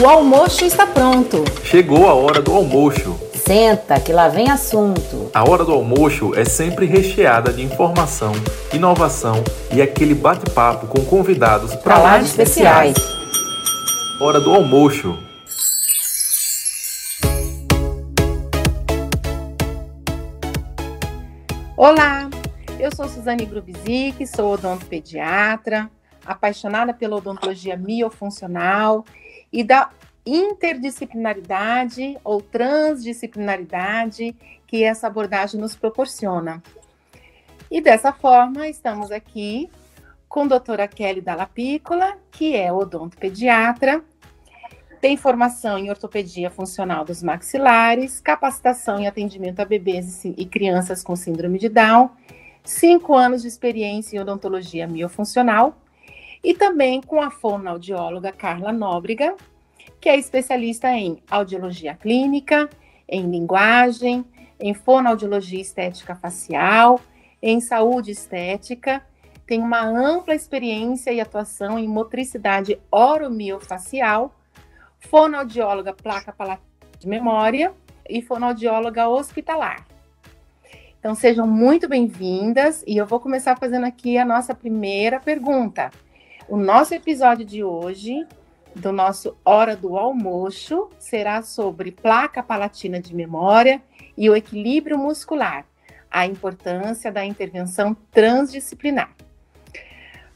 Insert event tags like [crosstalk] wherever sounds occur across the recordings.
O almoço está pronto. Chegou a hora do almoço. Senta, que lá vem assunto. A hora do almoço é sempre recheada de informação, inovação e aquele bate-papo com convidados para lá de especiais. Hora do almoço. Olá, eu sou Suzane Grubzik, sou odontopediatra, apaixonada pela odontologia miofuncional e da interdisciplinaridade ou transdisciplinaridade que essa abordagem nos proporciona. E dessa forma, estamos aqui com a doutora Kelly Dalla Piccola, que é odontopediatra, tem formação em ortopedia funcional dos maxilares, capacitação em atendimento a bebês e crianças com síndrome de Down, cinco anos de experiência em odontologia miofuncional e também com a fonoaudióloga Carla Nóbrega, que é especialista em audiologia clínica, em linguagem, em fonoaudiologia estética facial, em saúde estética, tem uma ampla experiência e atuação em motricidade oromiofacial, fonoaudióloga placa palatina de memória e fonoaudióloga hospitalar. Então sejam muito bem-vindas e eu vou começar fazendo aqui a nossa primeira pergunta. O nosso episódio de hoje, do nosso Hora do Almoço, será sobre placa palatina de memória e o equilíbrio muscular, a importância da intervenção transdisciplinar.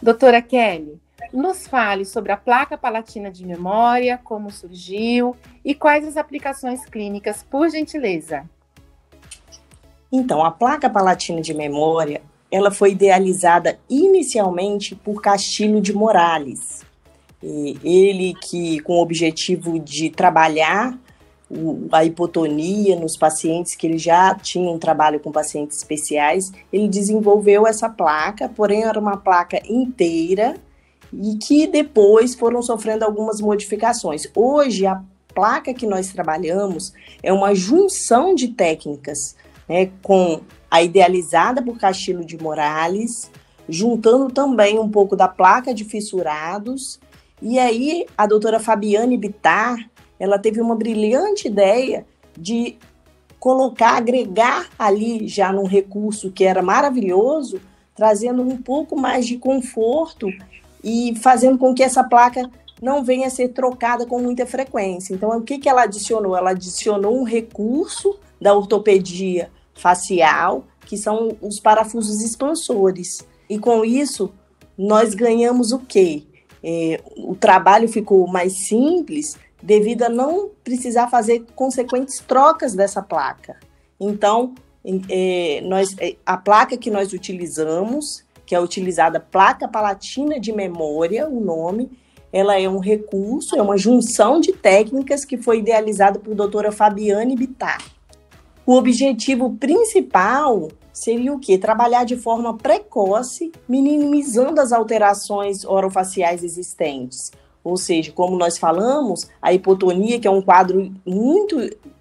Doutora Kelly, nos fale sobre a placa palatina de memória, como surgiu e quais as aplicações clínicas, por gentileza. Então, a placa palatina de memória ela foi idealizada inicialmente por Castilho de Morales. E ele que, com o objetivo de trabalhar o, a hipotonia nos pacientes que ele já tinha um trabalho com pacientes especiais, ele desenvolveu essa placa, porém era uma placa inteira e que depois foram sofrendo algumas modificações. Hoje a placa que nós trabalhamos é uma junção de técnicas, né, com a idealizada por Castilho de Morales, juntando também um pouco da placa de fissurados. E aí a doutora Fabiane Bitar, ela teve uma brilhante ideia de colocar, agregar ali já num recurso que era maravilhoso, trazendo um pouco mais de conforto e fazendo com que essa placa não venha a ser trocada com muita frequência. Então, o que, que ela adicionou? Ela adicionou um recurso da ortopedia facial, que são os parafusos expansores. E com isso, nós ganhamos o quê? É, o trabalho ficou mais simples devido a não precisar fazer consequentes trocas dessa placa. Então, é, nós, é, a placa que nós utilizamos, que é utilizada placa palatina de memória, o nome, ela é um recurso, é uma junção de técnicas que foi idealizada por doutora Fabiane Bittar. O objetivo principal seria o quê? Trabalhar de forma precoce, minimizando as alterações orofaciais existentes. Ou seja, como nós falamos, a hipotonia, que é um quadro muito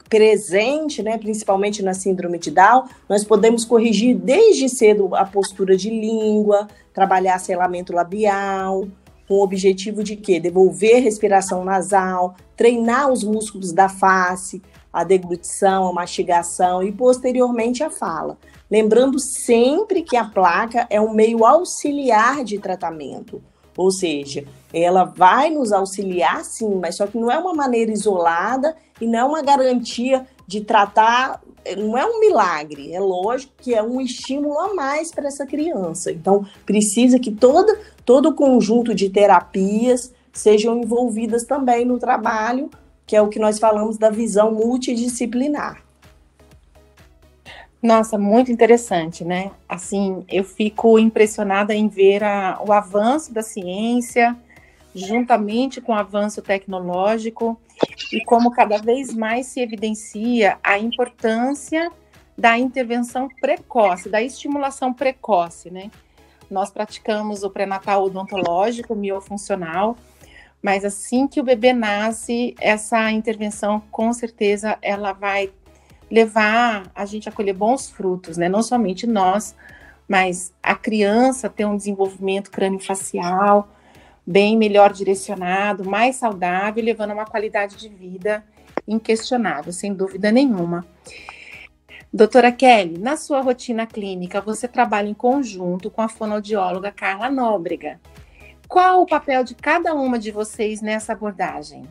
presente, né, principalmente na síndrome de Down, nós podemos corrigir desde cedo a postura de língua, trabalhar selamento labial, com o objetivo de quê? Devolver respiração nasal, treinar os músculos da face, a deglutição, a mastigação e posteriormente a fala. Lembrando sempre que a placa é um meio auxiliar de tratamento, ou seja, ela vai nos auxiliar sim, mas só que não é uma maneira isolada e não é uma garantia de tratar, não é um milagre, é lógico que é um estímulo a mais para essa criança. Então, precisa que toda, todo o conjunto de terapias sejam envolvidas também no trabalho que é o que nós falamos da visão multidisciplinar. Nossa, muito interessante, né? Assim, eu fico impressionada em ver a, o avanço da ciência, juntamente com o avanço tecnológico, e como cada vez mais se evidencia a importância da intervenção precoce, da estimulação precoce, né? Nós praticamos o pré-natal odontológico miofuncional, mas assim que o bebê nasce, essa intervenção com certeza ela vai levar a gente a colher bons frutos, né? Não somente nós, mas a criança ter um desenvolvimento crâniofacial, bem melhor direcionado, mais saudável, levando a uma qualidade de vida inquestionável, sem dúvida nenhuma. Doutora Kelly, na sua rotina clínica, você trabalha em conjunto com a fonoaudióloga Carla Nóbrega. Qual o papel de cada uma de vocês nessa abordagem?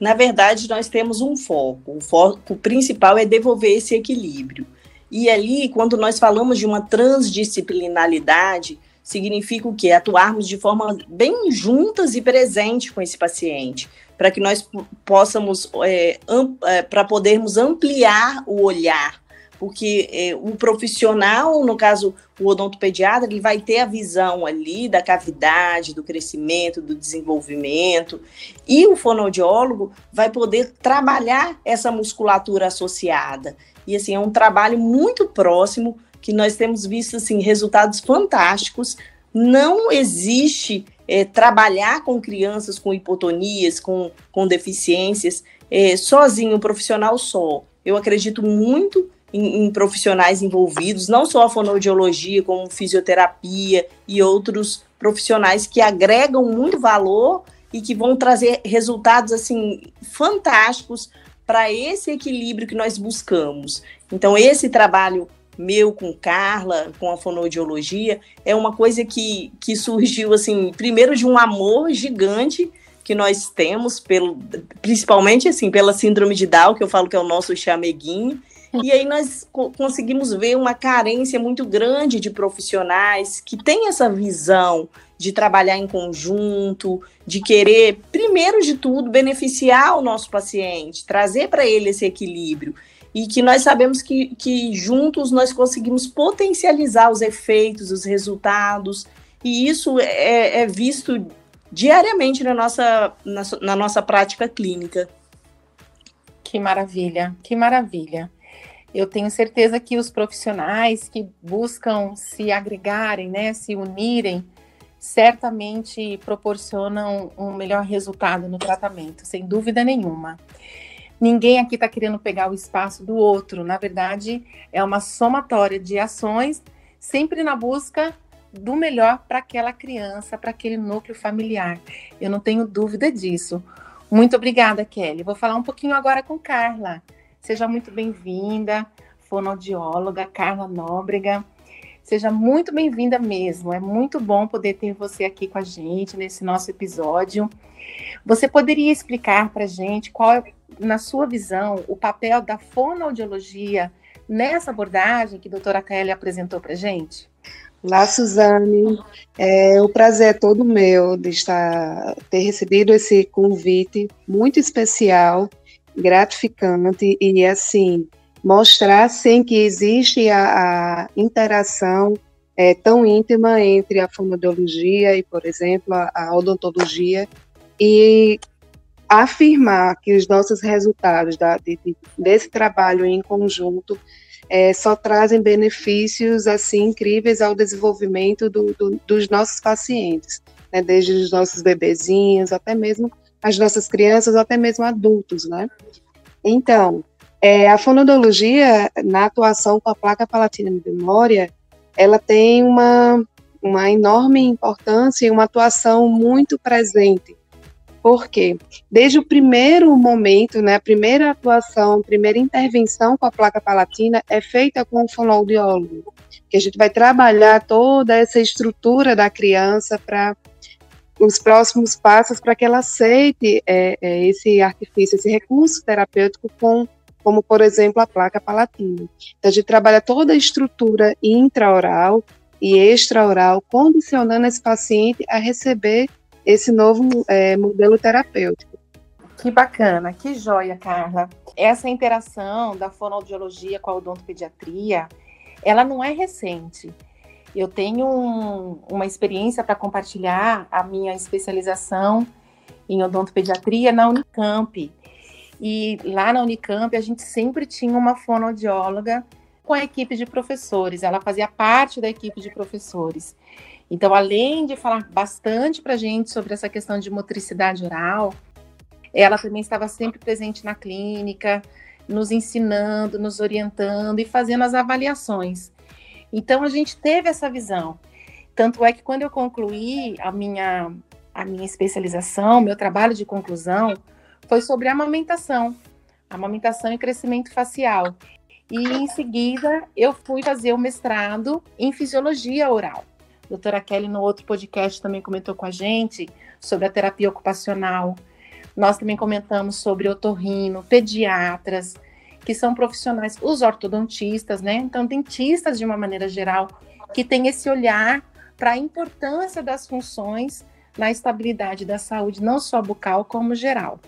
Na verdade, nós temos um foco. O foco principal é devolver esse equilíbrio. E ali, quando nós falamos de uma transdisciplinaridade, significa o quê? Atuarmos de forma bem juntas e presente com esse paciente, para que nós possamos, é, é, para podermos ampliar o olhar, porque é, o profissional, no caso o odontopediatra, ele vai ter a visão ali da cavidade, do crescimento, do desenvolvimento, e o fonoaudiólogo vai poder trabalhar essa musculatura associada. E assim, é um trabalho muito próximo que nós temos visto assim resultados fantásticos. Não existe é, trabalhar com crianças com hipotonias, com, com deficiências, é, sozinho, um profissional só. Eu acredito muito em, em, profissionais envolvidos, não só a fonoaudiologia, como fisioterapia e outros profissionais que agregam muito valor e que vão trazer resultados assim fantásticos para esse equilíbrio que nós buscamos. Então esse trabalho meu com Carla, com a fonoaudiologia, é uma coisa que, que surgiu assim, primeiro de um amor gigante que nós temos pelo principalmente assim, pela síndrome de Down, que eu falo que é o nosso chameguinho, [laughs] e aí nós conseguimos ver uma carência muito grande de profissionais que têm essa visão de trabalhar em conjunto, de querer, primeiro de tudo, beneficiar o nosso paciente, trazer para ele esse equilíbrio. E que nós sabemos que, que juntos nós conseguimos potencializar os efeitos, os resultados, e isso é, é visto diariamente na nossa, na, na nossa prática clínica. Que maravilha, que maravilha eu tenho certeza que os profissionais que buscam se agregarem, né, se unirem, certamente proporcionam um melhor resultado no tratamento, sem dúvida nenhuma. Ninguém aqui está querendo pegar o espaço do outro, na verdade, é uma somatória de ações, sempre na busca do melhor para aquela criança, para aquele núcleo familiar. Eu não tenho dúvida disso. Muito obrigada, Kelly. Vou falar um pouquinho agora com Carla. Seja muito bem-vinda, fonoaudióloga Carla Nóbrega. Seja muito bem-vinda mesmo. É muito bom poder ter você aqui com a gente nesse nosso episódio. Você poderia explicar para a gente qual é, na sua visão, o papel da fonoaudiologia nessa abordagem que a doutora Kelly apresentou para a gente? Olá, Suzane. É, o prazer é todo meu de estar, ter recebido esse convite muito especial gratificante e assim mostrar sim que existe a, a interação é, tão íntima entre a fonoaudiologia e, por exemplo, a, a odontologia e afirmar que os nossos resultados da, de, de, desse trabalho em conjunto é, só trazem benefícios assim incríveis ao desenvolvimento do, do, dos nossos pacientes, né, desde os nossos bebezinhos até mesmo as nossas crianças ou até mesmo adultos, né? Então, é, a fonoaudiologia, na atuação com a placa palatina de memória, ela tem uma, uma enorme importância e uma atuação muito presente. Por quê? Desde o primeiro momento, né, a primeira atuação, a primeira intervenção com a placa palatina é feita com o fonoaudiólogo, que a gente vai trabalhar toda essa estrutura da criança para os próximos passos para que ela aceite é, é, esse artifício, esse recurso terapêutico com como por exemplo a placa palatina. Então a gente trabalha toda a estrutura intraoral e extraoral, condicionando esse paciente a receber esse novo é, modelo terapêutico. Que bacana, que joia, Carla. Essa interação da fonoaudiologia com a odontopediatria, ela não é recente. Eu tenho um, uma experiência para compartilhar a minha especialização em odontopediatria na Unicamp. E lá na Unicamp a gente sempre tinha uma fonoaudióloga com a equipe de professores, ela fazia parte da equipe de professores. Então, além de falar bastante para a gente sobre essa questão de motricidade oral, ela também estava sempre presente na clínica, nos ensinando, nos orientando e fazendo as avaliações. Então a gente teve essa visão. Tanto é que quando eu concluí a minha, a minha especialização, meu trabalho de conclusão, foi sobre amamentação, amamentação e crescimento facial. E em seguida eu fui fazer o mestrado em fisiologia oral. A doutora Kelly, no outro podcast, também comentou com a gente sobre a terapia ocupacional. Nós também comentamos sobre otorrino, pediatras, que são profissionais, os ortodontistas, né? Então, dentistas de uma maneira geral, que têm esse olhar para a importância das funções na estabilidade da saúde, não só bucal, como geral.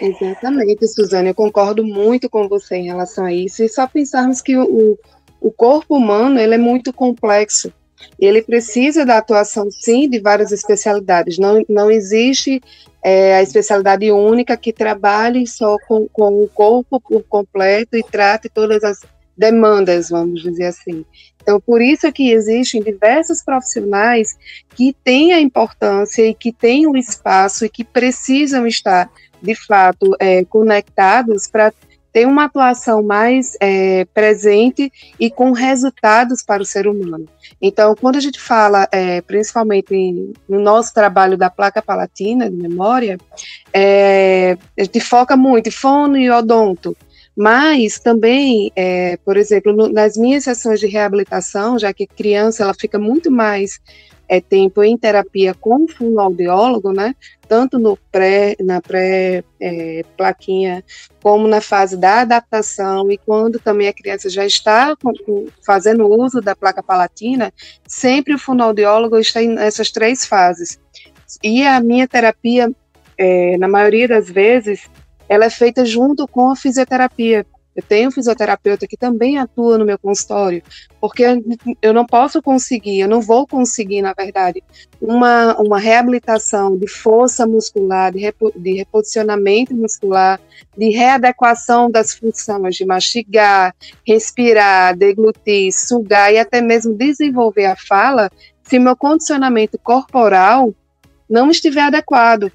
Exatamente, Suzane, eu concordo muito com você em relação a isso. E só pensarmos que o, o corpo humano ele é muito complexo. Ele precisa da atuação, sim, de várias especialidades. Não, não existe é, a especialidade única que trabalhe só com, com o corpo por completo e trate todas as demandas, vamos dizer assim. Então, por isso é que existem diversos profissionais que têm a importância e que têm o espaço e que precisam estar, de fato, é, conectados para ter uma atuação mais é, presente e com resultados para o ser humano. Então, quando a gente fala, é, principalmente no nosso trabalho da placa palatina de memória, é, a gente foca muito em fono e odonto, mas também, é, por exemplo, no, nas minhas sessões de reabilitação, já que criança ela fica muito mais é, tempo em terapia com o fonoaudiólogo, né? Tanto no pré, na pré-plaquinha, é, como na fase da adaptação e quando também a criança já está fazendo uso da placa palatina, sempre o fonoaudiólogo está nessas três fases. E a minha terapia, é, na maioria das vezes, ela é feita junto com a fisioterapia. Eu tenho um fisioterapeuta que também atua no meu consultório, porque eu não posso conseguir, eu não vou conseguir, na verdade, uma, uma reabilitação de força muscular, de, repo, de reposicionamento muscular, de readequação das funções de mastigar, respirar, deglutir, sugar e até mesmo desenvolver a fala, se meu condicionamento corporal não estiver adequado.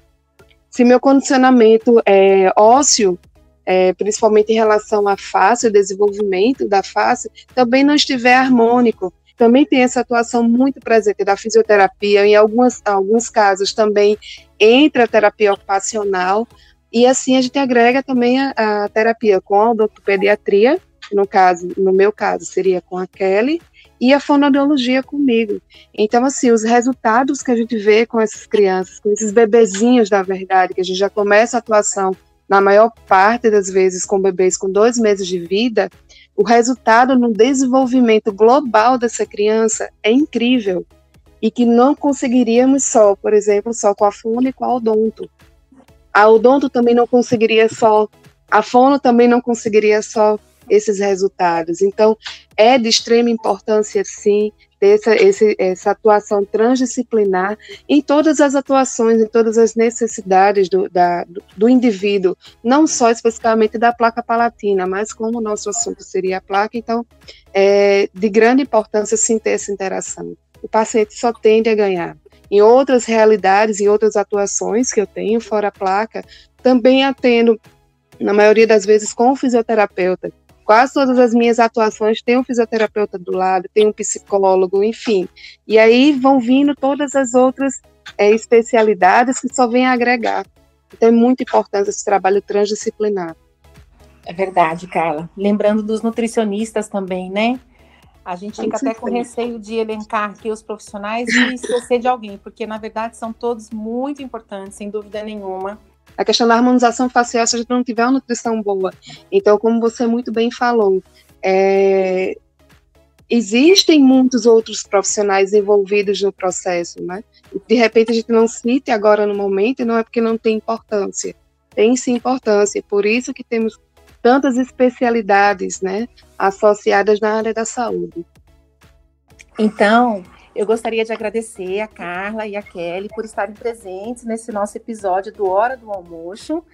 Se meu condicionamento é, ósseo, é, principalmente em relação à face, o desenvolvimento da face, também não estiver harmônico. Também tem essa atuação muito presente da fisioterapia, em algumas, alguns casos também entra a terapia ocupacional, e assim a gente agrega também a, a terapia com a odontopediatria, no caso, no meu caso, seria com a Kelly, e a fonoaudiologia comigo. Então, assim, os resultados que a gente vê com essas crianças, com esses bebezinhos, da verdade, que a gente já começa a atuação, na maior parte das vezes, com bebês com dois meses de vida, o resultado no desenvolvimento global dessa criança é incrível. E que não conseguiríamos só, por exemplo, só com a fono e com a odonto. A odonto também não conseguiria só, a fono também não conseguiria só esses resultados. Então, é de extrema importância, sim, ter essa, esse, essa atuação transdisciplinar em todas as atuações, em todas as necessidades do, da, do indivíduo, não só especificamente da placa palatina, mas como o nosso assunto seria a placa, então, é de grande importância, sim, ter essa interação. O paciente só tende a ganhar. Em outras realidades, em outras atuações que eu tenho, fora a placa, também atendo, na maioria das vezes, com o fisioterapeuta, quase todas as minhas atuações tem um fisioterapeuta do lado, tem um psicólogo, enfim. E aí vão vindo todas as outras é, especialidades que só vêm agregar. Então é muito importante esse trabalho transdisciplinar. É verdade, Carla. Lembrando dos nutricionistas também, né? A gente fica até com receio de elencar aqui os profissionais e esquecer de alguém, porque na verdade são todos muito importantes, sem dúvida nenhuma. A questão da harmonização facial, se a gente não tiver uma nutrição boa. Então, como você muito bem falou, é, existem muitos outros profissionais envolvidos no processo, né? De repente a gente não cite agora no momento, não é porque não tem importância. Tem sim importância, por isso que temos tantas especialidades, né, associadas na área da saúde. Então, eu gostaria de agradecer a Carla e a Kelly por estarem presentes nesse nosso episódio do Hora do Almoço.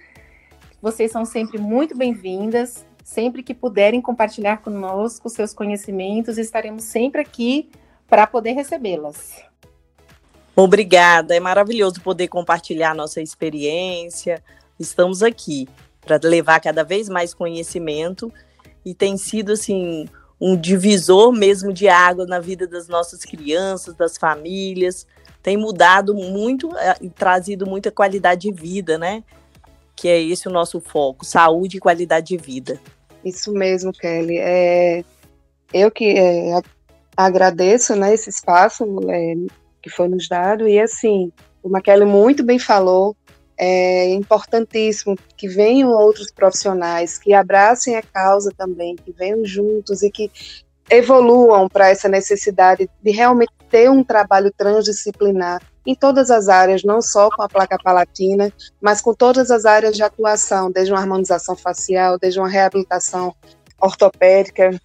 Vocês são sempre muito bem-vindas. Sempre que puderem compartilhar conosco seus conhecimentos, estaremos sempre aqui para poder recebê-las. Obrigada, é maravilhoso poder compartilhar nossa experiência. Estamos aqui para levar cada vez mais conhecimento e tem sido assim um divisor mesmo de água na vida das nossas crianças, das famílias. Tem mudado muito é, e trazido muita qualidade de vida, né? Que é esse o nosso foco, saúde e qualidade de vida. Isso mesmo, Kelly. É, eu que é, agradeço né, esse espaço é, que foi nos dado, e assim, como a Kelly muito bem falou, é importantíssimo que venham outros profissionais que abracem a causa também, que venham juntos e que evoluam para essa necessidade de realmente ter um trabalho transdisciplinar em todas as áreas, não só com a placa palatina, mas com todas as áreas de atuação, desde uma harmonização facial, desde uma reabilitação ortopédica,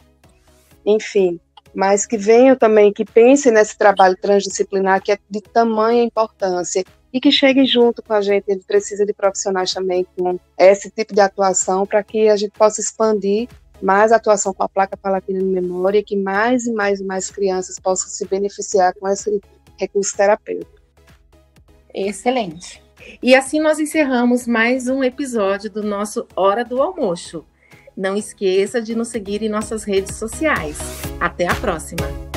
enfim, mas que venham também, que pensem nesse trabalho transdisciplinar que é de tamanha importância e que chegue junto com a gente. Ele precisa de profissionais também com esse tipo de atuação para que a gente possa expandir mais a atuação com a placa palatina de memória e que mais e mais e mais crianças possam se beneficiar com esse recurso terapêutico. Excelente. E assim nós encerramos mais um episódio do nosso Hora do Almoço. Não esqueça de nos seguir em nossas redes sociais. Até a próxima!